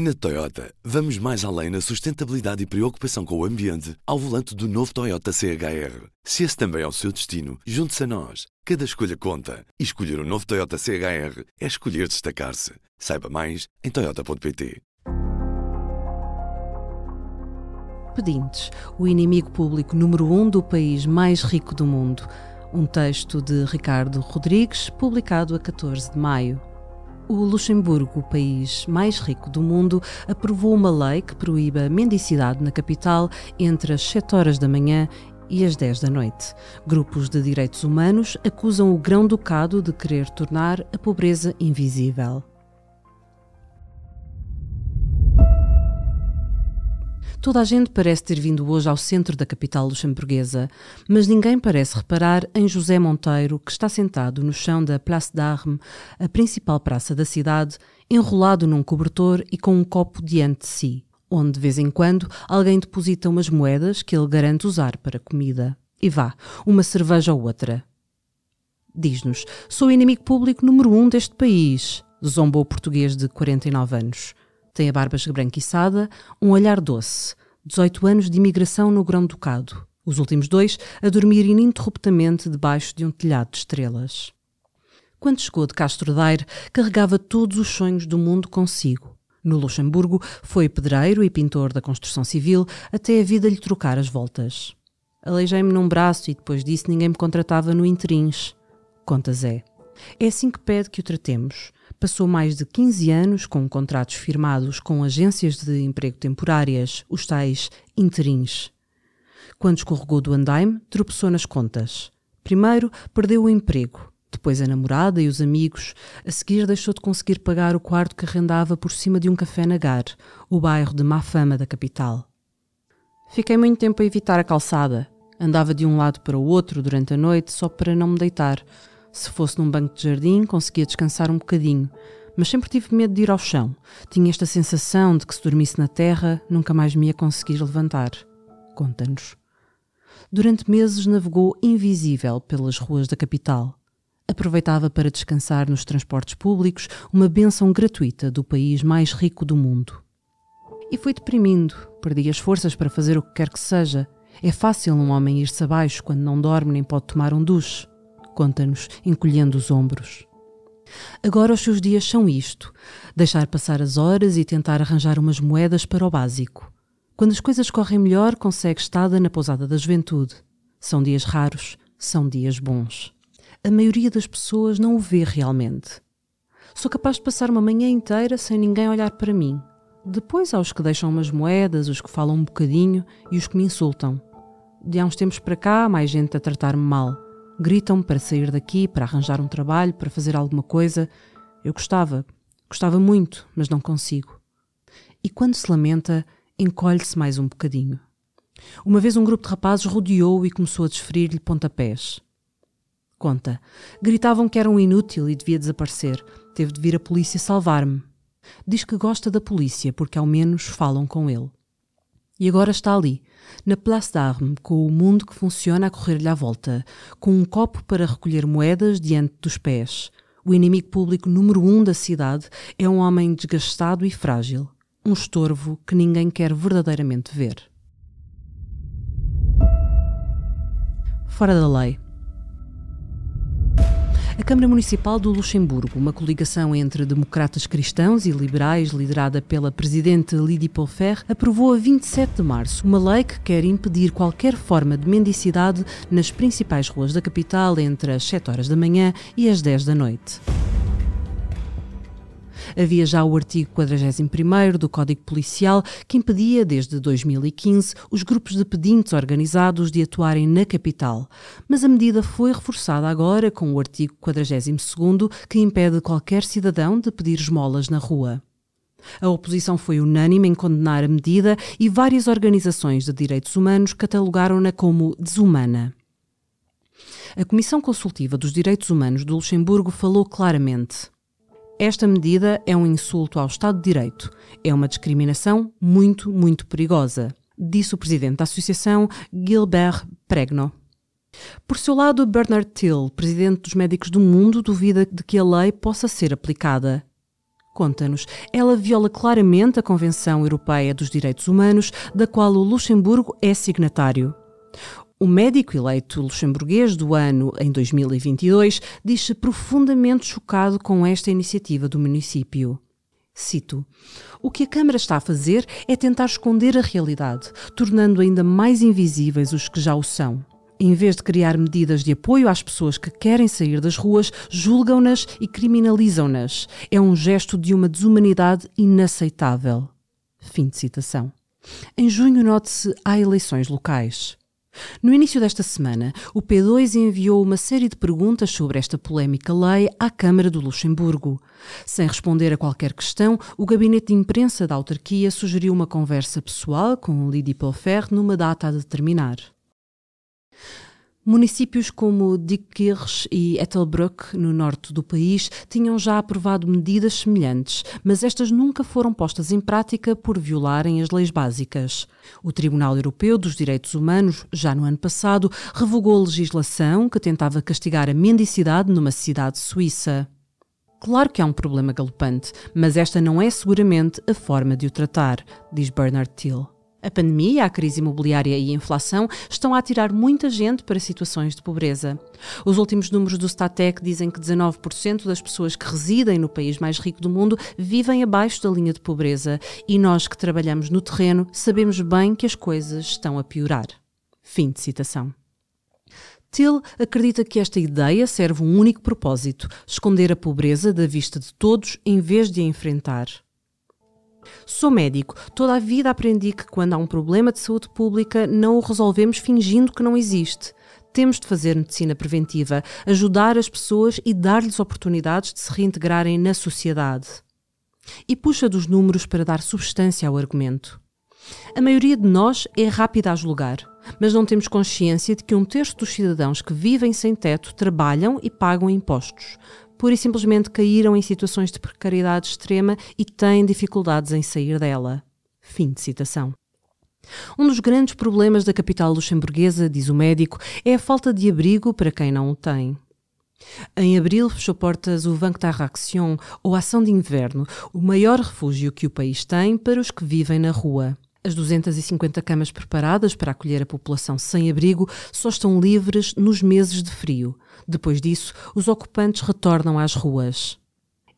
Na Toyota, vamos mais além na sustentabilidade e preocupação com o ambiente ao volante do novo Toyota CHR. Se esse também é o seu destino, junte-se a nós. Cada escolha conta. E escolher o um novo Toyota CHR é escolher destacar-se. Saiba mais em Toyota.pt. Pedintes, o inimigo público número um do país mais rico do mundo. Um texto de Ricardo Rodrigues, publicado a 14 de maio. O Luxemburgo, o país mais rico do mundo, aprovou uma lei que proíbe a mendicidade na capital entre as 7 horas da manhã e as 10 da noite. Grupos de direitos humanos acusam o Grão-Ducado de querer tornar a pobreza invisível. Toda a gente parece ter vindo hoje ao centro da capital luxemburguesa, mas ninguém parece reparar em José Monteiro, que está sentado no chão da Place d'Armes, a principal praça da cidade, enrolado num cobertor e com um copo diante de si, onde de vez em quando alguém deposita umas moedas que ele garante usar para comida. E vá, uma cerveja ou outra. Diz-nos: sou inimigo público número um deste país, zombou o português de 49 anos. Tem a barba esbranquiçada, um olhar doce. 18 anos de imigração no Grão-Ducado. Os últimos dois a dormir ininterruptamente debaixo de um telhado de estrelas. Quando chegou de Castro Daire, carregava todos os sonhos do mundo consigo. No Luxemburgo, foi pedreiro e pintor da construção civil até a vida lhe trocar as voltas. Aleijei-me num braço e depois disso ninguém me contratava no Interins. Conta Zé. É assim que pede que o tratemos passou mais de 15 anos com contratos firmados com agências de emprego temporárias, os tais interins. Quando escorregou do andaime, tropeçou nas contas. Primeiro, perdeu o emprego, depois a namorada e os amigos. A seguir, deixou de conseguir pagar o quarto que arrendava por cima de um café na Gar, o bairro de má fama da capital. Fiquei muito tempo a evitar a calçada. Andava de um lado para o outro durante a noite só para não me deitar. Se fosse num banco de jardim, conseguia descansar um bocadinho, mas sempre tive medo de ir ao chão. Tinha esta sensação de que se dormisse na terra, nunca mais me ia conseguir levantar. Conta-nos. Durante meses navegou invisível pelas ruas da capital. Aproveitava para descansar nos transportes públicos, uma benção gratuita do país mais rico do mundo. E foi deprimindo, perdi as forças para fazer o que quer que seja. É fácil um homem ir-se abaixo quando não dorme nem pode tomar um duche conta-nos, encolhendo os ombros. Agora os seus dias são isto: deixar passar as horas e tentar arranjar umas moedas para o básico. Quando as coisas correm melhor, consegue estada na pousada da juventude. São dias raros, são dias bons. A maioria das pessoas não o vê realmente. Sou capaz de passar uma manhã inteira sem ninguém olhar para mim. Depois há os que deixam umas moedas, os que falam um bocadinho e os que me insultam. De há uns tempos para cá, há mais gente a tratar-me mal. Gritam-me para sair daqui, para arranjar um trabalho, para fazer alguma coisa. Eu gostava, gostava muito, mas não consigo. E quando se lamenta, encolhe-se mais um bocadinho. Uma vez um grupo de rapazes rodeou-o e começou a desferir-lhe pontapés. Conta. Gritavam que era um inútil e devia desaparecer. Teve de vir a polícia salvar-me. Diz que gosta da polícia porque ao menos falam com ele. E agora está ali, na Place d'Armes, com o mundo que funciona a correr-lhe à volta, com um copo para recolher moedas diante dos pés. O inimigo público número um da cidade é um homem desgastado e frágil, um estorvo que ninguém quer verdadeiramente ver. Fora da lei. A Câmara Municipal do Luxemburgo, uma coligação entre democratas cristãos e liberais liderada pela presidente Lydie Polfer, aprovou a 27 de março uma lei que quer impedir qualquer forma de mendicidade nas principais ruas da capital entre as 7 horas da manhã e as 10 da noite. Havia já o artigo 41 do Código Policial que impedia, desde 2015, os grupos de pedintes organizados de atuarem na capital. Mas a medida foi reforçada agora com o artigo 42 que impede qualquer cidadão de pedir esmolas na rua. A oposição foi unânime em condenar a medida e várias organizações de direitos humanos catalogaram-na como desumana. A Comissão Consultiva dos Direitos Humanos do Luxemburgo falou claramente. Esta medida é um insulto ao Estado de Direito. É uma discriminação muito, muito perigosa, disse o presidente da associação, Gilbert Pregno. Por seu lado, Bernard Till, presidente dos Médicos do Mundo, duvida de que a lei possa ser aplicada. Conta-nos, ela viola claramente a Convenção Europeia dos Direitos Humanos, da qual o Luxemburgo é signatário. O médico eleito luxemburguês do ano em 2022 diz-se profundamente chocado com esta iniciativa do município. Cito: O que a Câmara está a fazer é tentar esconder a realidade, tornando ainda mais invisíveis os que já o são. Em vez de criar medidas de apoio às pessoas que querem sair das ruas, julgam-nas e criminalizam-nas. É um gesto de uma desumanidade inaceitável. Fim de citação. Em junho, note-se, há eleições locais. No início desta semana, o P2 enviou uma série de perguntas sobre esta polémica lei à Câmara do Luxemburgo. Sem responder a qualquer questão, o gabinete de imprensa da autarquia sugeriu uma conversa pessoal com Lydie Pelfer numa data a determinar. Municípios como Diekirch e Ettelbruck, no norte do país, tinham já aprovado medidas semelhantes, mas estas nunca foram postas em prática por violarem as leis básicas. O Tribunal Europeu dos Direitos Humanos, já no ano passado, revogou a legislação que tentava castigar a mendicidade numa cidade suíça. Claro que há um problema galopante, mas esta não é seguramente a forma de o tratar, diz Bernard Till. A pandemia, a crise imobiliária e a inflação estão a atirar muita gente para situações de pobreza. Os últimos números do Statec dizem que 19% das pessoas que residem no país mais rico do mundo vivem abaixo da linha de pobreza e nós que trabalhamos no terreno sabemos bem que as coisas estão a piorar. Fim de citação. Till acredita que esta ideia serve um único propósito: esconder a pobreza da vista de todos em vez de a enfrentar. Sou médico. Toda a vida aprendi que quando há um problema de saúde pública, não o resolvemos fingindo que não existe. Temos de fazer medicina preventiva, ajudar as pessoas e dar-lhes oportunidades de se reintegrarem na sociedade. E puxa dos números para dar substância ao argumento. A maioria de nós é rápida a julgar, mas não temos consciência de que um terço dos cidadãos que vivem sem teto trabalham e pagam impostos pura e simplesmente caíram em situações de precariedade extrema e têm dificuldades em sair dela. Fim de citação. Um dos grandes problemas da capital luxemburguesa, diz o médico, é a falta de abrigo para quem não o tem. Em abril fechou portas o Vanguard Action, ou Ação de Inverno, o maior refúgio que o país tem para os que vivem na rua. As 250 camas preparadas para acolher a população sem abrigo só estão livres nos meses de frio. Depois disso, os ocupantes retornam às ruas.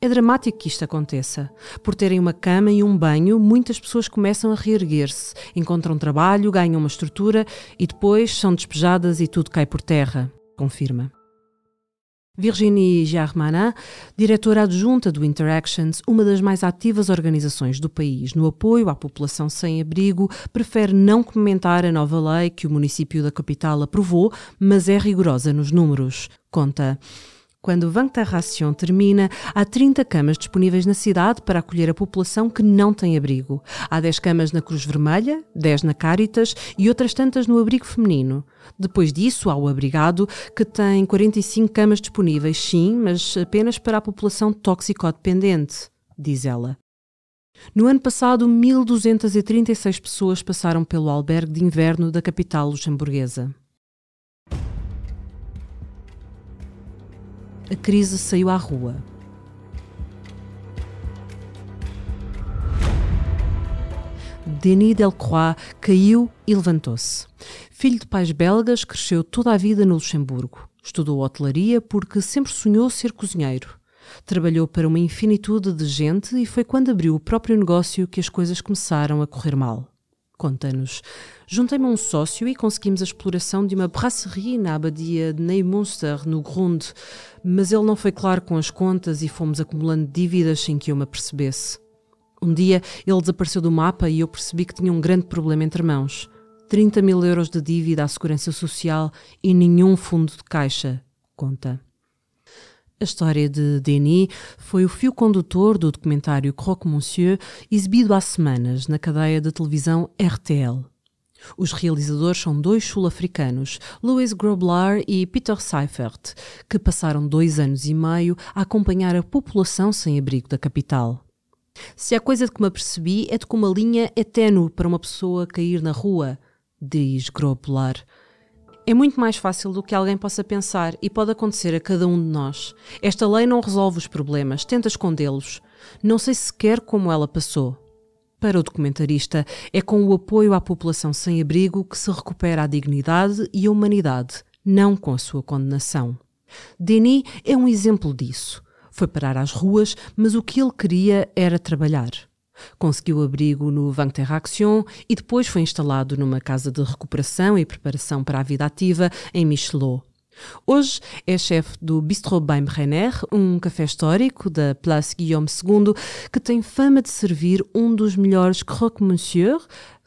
É dramático que isto aconteça. Por terem uma cama e um banho, muitas pessoas começam a reerguer-se, encontram trabalho, ganham uma estrutura e depois são despejadas e tudo cai por terra, confirma. Virginie Germanin, diretora adjunta do Interactions, uma das mais ativas organizações do país no apoio à população sem abrigo, prefere não comentar a nova lei que o município da capital aprovou, mas é rigorosa nos números. Conta. Quando o Vactaration termina, há 30 camas disponíveis na cidade para acolher a população que não tem abrigo. Há 10 camas na Cruz Vermelha, 10 na Caritas e outras tantas no abrigo feminino. Depois disso, há o abrigado, que tem 45 camas disponíveis, sim, mas apenas para a população toxicodependente, diz ela. No ano passado, 1.236 pessoas passaram pelo albergue de inverno da capital luxemburguesa. A crise saiu à rua. Denis Delcroix caiu e levantou-se. Filho de pais belgas, cresceu toda a vida no Luxemburgo. Estudou hotelaria porque sempre sonhou ser cozinheiro. Trabalhou para uma infinitude de gente e foi quando abriu o próprio negócio que as coisas começaram a correr mal. Conta-nos. Juntei-me a um sócio e conseguimos a exploração de uma brasserie na abadia de Neumünster, no Grund, mas ele não foi claro com as contas e fomos acumulando dívidas sem que eu me apercebesse. Um dia ele desapareceu do mapa e eu percebi que tinha um grande problema entre mãos. 30 mil euros de dívida à Segurança Social e nenhum fundo de caixa, conta. A história de Denis foi o fio condutor do documentário Croque Monsieur, exibido há semanas na cadeia de televisão RTL. Os realizadores são dois sul-africanos, Louis Groblar e Peter Seifert, que passaram dois anos e meio a acompanhar a população sem abrigo da capital. Se há coisa de que me apercebi é de que uma linha é ténue para uma pessoa cair na rua, diz Groblar. É muito mais fácil do que alguém possa pensar e pode acontecer a cada um de nós. Esta lei não resolve os problemas, tenta escondê-los. Não sei sequer como ela passou. Para o documentarista, é com o apoio à população sem abrigo que se recupera a dignidade e a humanidade, não com a sua condenação. Denis é um exemplo disso. Foi parar às ruas, mas o que ele queria era trabalhar. Conseguiu abrigo no Van Action e depois foi instalado numa casa de recuperação e preparação para a vida ativa em Michelot. Hoje é chefe do Bistro Bain Brenner, um café histórico da Place Guillaume II, que tem fama de servir um dos melhores croque monsieur,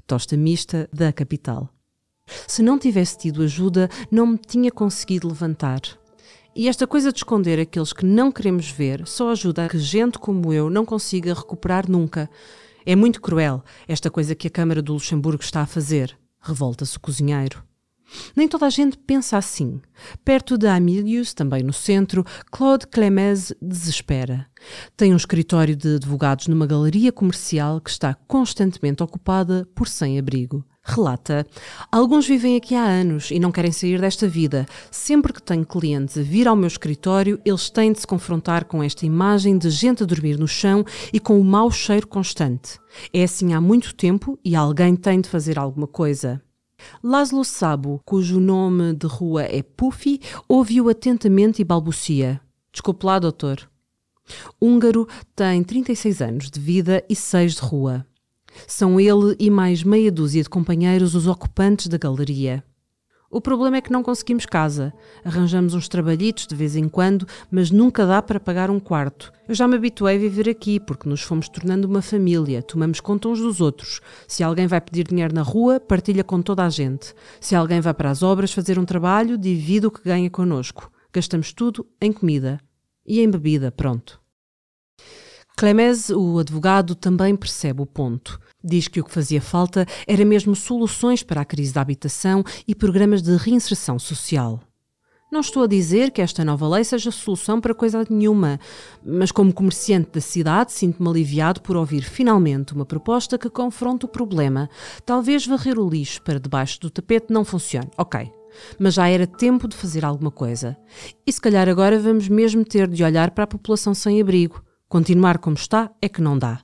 tosta mista, da capital. Se não tivesse tido ajuda, não me tinha conseguido levantar. E esta coisa de esconder aqueles que não queremos ver só ajuda a que gente como eu não consiga recuperar nunca. É muito cruel esta coisa que a Câmara do Luxemburgo está a fazer. Revolta-se o cozinheiro. Nem toda a gente pensa assim. Perto de Amilius, também no centro, Claude Clemez desespera. Tem um escritório de advogados numa galeria comercial que está constantemente ocupada por sem-abrigo. Relata: Alguns vivem aqui há anos e não querem sair desta vida. Sempre que tenho clientes a vir ao meu escritório, eles têm de se confrontar com esta imagem de gente a dormir no chão e com o mau cheiro constante. É assim há muito tempo e alguém tem de fazer alguma coisa. Laszlo Sabo, cujo nome de rua é Puffy, ouve-o atentamente e balbucia: Desculpe lá, doutor. Húngaro tem 36 anos de vida e 6 de rua. São ele e mais meia dúzia de companheiros os ocupantes da galeria. O problema é que não conseguimos casa. Arranjamos uns trabalhitos de vez em quando, mas nunca dá para pagar um quarto. Eu já me habituei a viver aqui, porque nos fomos tornando uma família, tomamos conta uns dos outros. Se alguém vai pedir dinheiro na rua, partilha com toda a gente. Se alguém vai para as obras fazer um trabalho, divide o que ganha connosco. Gastamos tudo em comida. E em bebida, pronto. Clemez, o advogado, também percebe o ponto. Diz que o que fazia falta era mesmo soluções para a crise da habitação e programas de reinserção social. Não estou a dizer que esta nova lei seja solução para coisa nenhuma, mas como comerciante da cidade sinto-me aliviado por ouvir finalmente uma proposta que confronta o problema. Talvez varrer o lixo para debaixo do tapete não funcione, ok, mas já era tempo de fazer alguma coisa. E se calhar agora vamos mesmo ter de olhar para a população sem abrigo. Continuar como está é que não dá.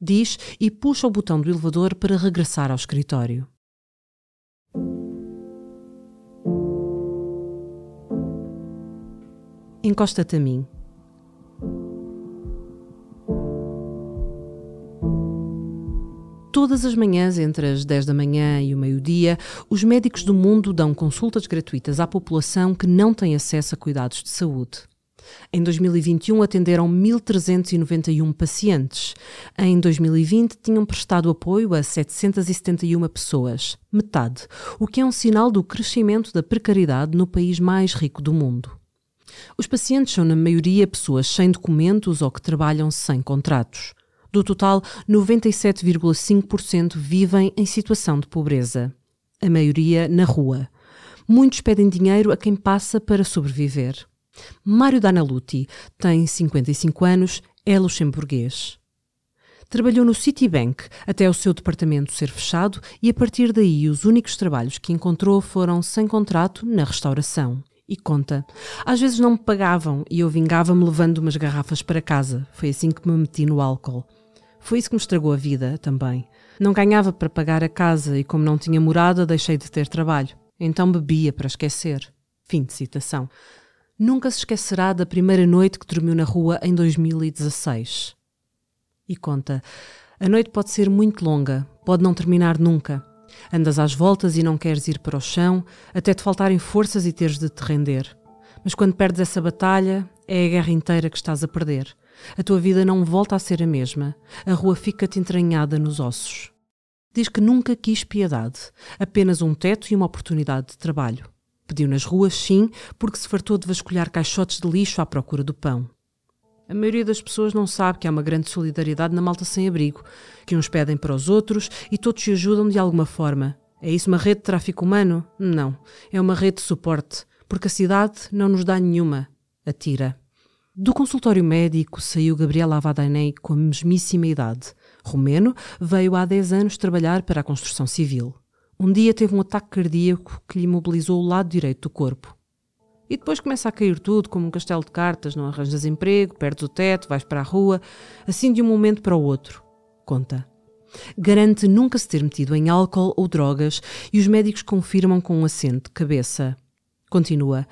Diz e puxa o botão do elevador para regressar ao escritório. Encosta-te a mim. Todas as manhãs, entre as 10 da manhã e o meio-dia, os médicos do mundo dão consultas gratuitas à população que não tem acesso a cuidados de saúde. Em 2021 atenderam 1.391 pacientes. Em 2020 tinham prestado apoio a 771 pessoas, metade, o que é um sinal do crescimento da precariedade no país mais rico do mundo. Os pacientes são, na maioria, pessoas sem documentos ou que trabalham sem contratos. Do total, 97,5% vivem em situação de pobreza. A maioria na rua. Muitos pedem dinheiro a quem passa para sobreviver. Mário Danaluti tem 55 anos, é luxemburguês. Trabalhou no Citibank até o seu departamento ser fechado e a partir daí os únicos trabalhos que encontrou foram sem contrato na restauração. E conta. Às vezes não me pagavam e eu vingava-me levando umas garrafas para casa. Foi assim que me meti no álcool. Foi isso que me estragou a vida também. Não ganhava para pagar a casa e, como não tinha morada, deixei de ter trabalho. Então bebia para esquecer. Fim de citação nunca se esquecerá da primeira noite que dormiu na rua em 2016. E conta: a noite pode ser muito longa, pode não terminar nunca. Andas às voltas e não queres ir para o chão, até te faltarem forças e teres de te render. Mas quando perdes essa batalha, é a guerra inteira que estás a perder. A tua vida não volta a ser a mesma. A rua fica-te entranhada nos ossos. Diz que nunca quis piedade, apenas um teto e uma oportunidade de trabalho. Pediu nas ruas, sim, porque se fartou de vasculhar caixotes de lixo à procura do pão. A maioria das pessoas não sabe que há uma grande solidariedade na malta sem abrigo, que uns pedem para os outros e todos se ajudam de alguma forma. É isso uma rede de tráfico humano? Não. É uma rede de suporte, porque a cidade não nos dá nenhuma. Atira. Do consultório médico saiu Gabriela Avadanei com a mesmíssima idade. Romeno veio há 10 anos trabalhar para a construção civil. Um dia teve um ataque cardíaco que lhe imobilizou o lado direito do corpo. E depois começa a cair tudo como um castelo de cartas, não arranjas emprego, perdes o teto, vais para a rua, assim de um momento para o outro. Conta. Garante nunca se ter metido em álcool ou drogas e os médicos confirmam com um acento de cabeça. Continua.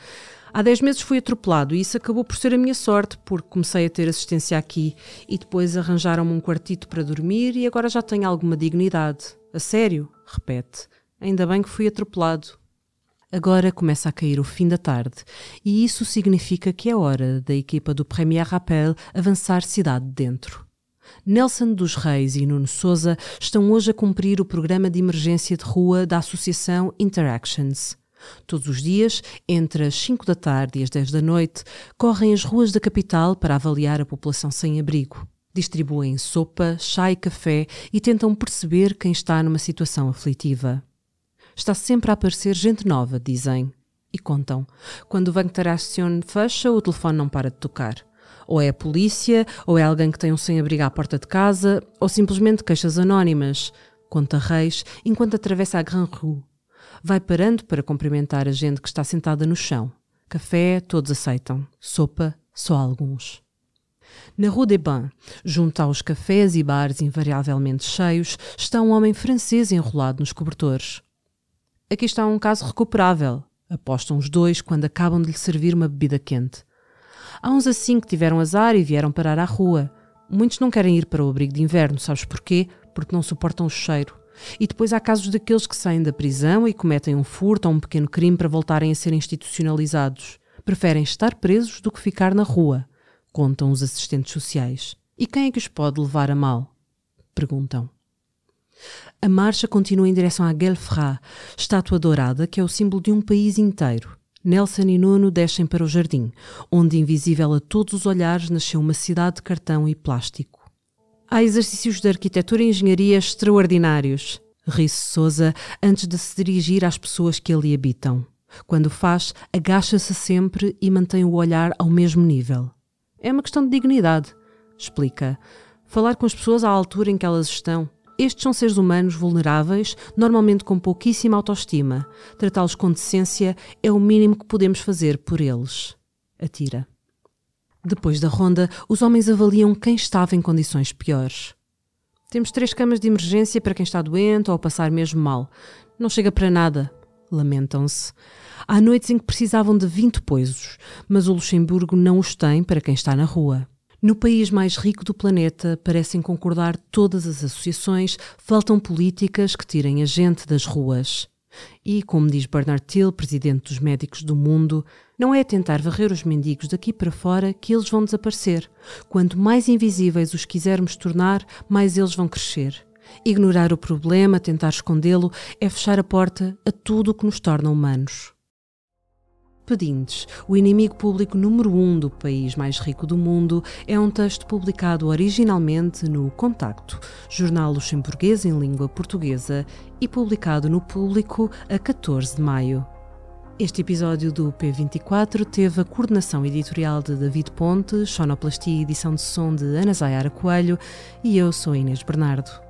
Há 10 meses fui atropelado e isso acabou por ser a minha sorte, porque comecei a ter assistência aqui e depois arranjaram-me um quartito para dormir e agora já tenho alguma dignidade. A sério? Repete. Ainda bem que fui atropelado. Agora começa a cair o fim da tarde e isso significa que é hora da equipa do Premier Rappel avançar cidade dentro. Nelson dos Reis e Nuno Souza estão hoje a cumprir o programa de emergência de rua da Associação Interactions. Todos os dias, entre as 5 da tarde e as 10 da noite, correm as ruas da capital para avaliar a população sem abrigo. Distribuem sopa, chá e café e tentam perceber quem está numa situação aflitiva. Está sempre a aparecer gente nova, dizem. E contam. Quando o Banco Taracion fecha, o telefone não para de tocar. Ou é a polícia, ou é alguém que tem um sem-abrigo à porta de casa, ou simplesmente queixas anónimas. Conta Reis enquanto atravessa a Grand Rue. Vai parando para cumprimentar a gente que está sentada no chão. Café, todos aceitam. Sopa, só alguns. Na Rue des Bains, junto aos cafés e bares invariavelmente cheios, está um homem francês enrolado nos cobertores. Aqui está um caso recuperável, apostam os dois quando acabam de lhe servir uma bebida quente. Há uns assim que tiveram azar e vieram parar à rua. Muitos não querem ir para o abrigo de inverno, sabes porquê? Porque não suportam o cheiro. E depois há casos daqueles que saem da prisão e cometem um furto ou um pequeno crime para voltarem a ser institucionalizados. Preferem estar presos do que ficar na rua, contam os assistentes sociais. E quem é que os pode levar a mal? Perguntam. A marcha continua em direção à Guelfra, estátua dourada que é o símbolo de um país inteiro. Nelson e Nuno descem para o jardim, onde, invisível a todos os olhares, nasceu uma cidade de cartão e plástico. Há exercícios de arquitetura e engenharia extraordinários, ri-se antes de se dirigir às pessoas que ali habitam. Quando faz, agacha-se sempre e mantém o olhar ao mesmo nível. É uma questão de dignidade, explica. Falar com as pessoas à altura em que elas estão. Estes são seres humanos vulneráveis, normalmente com pouquíssima autoestima. Tratá-los com decência é o mínimo que podemos fazer por eles. Atira. Depois da ronda, os homens avaliam quem estava em condições piores. Temos três camas de emergência para quem está doente ou a passar mesmo mal. Não chega para nada. Lamentam-se. Há noites em que precisavam de 20 poisos, mas o Luxemburgo não os tem para quem está na rua. No país mais rico do planeta, parecem concordar todas as associações, faltam políticas que tirem a gente das ruas. E, como diz Bernard Till, presidente dos Médicos do Mundo, não é tentar varrer os mendigos daqui para fora que eles vão desaparecer. Quanto mais invisíveis os quisermos tornar, mais eles vão crescer. Ignorar o problema, tentar escondê-lo, é fechar a porta a tudo o que nos torna humanos. Pedintes, o inimigo público número um do país mais rico do mundo, é um texto publicado originalmente no Contacto, jornal luxemburguês em língua portuguesa, e publicado no Público a 14 de maio. Este episódio do P24 teve a coordenação editorial de David Ponte, sonoplastia e edição de som de Ana Zayara Coelho e eu sou Inês Bernardo.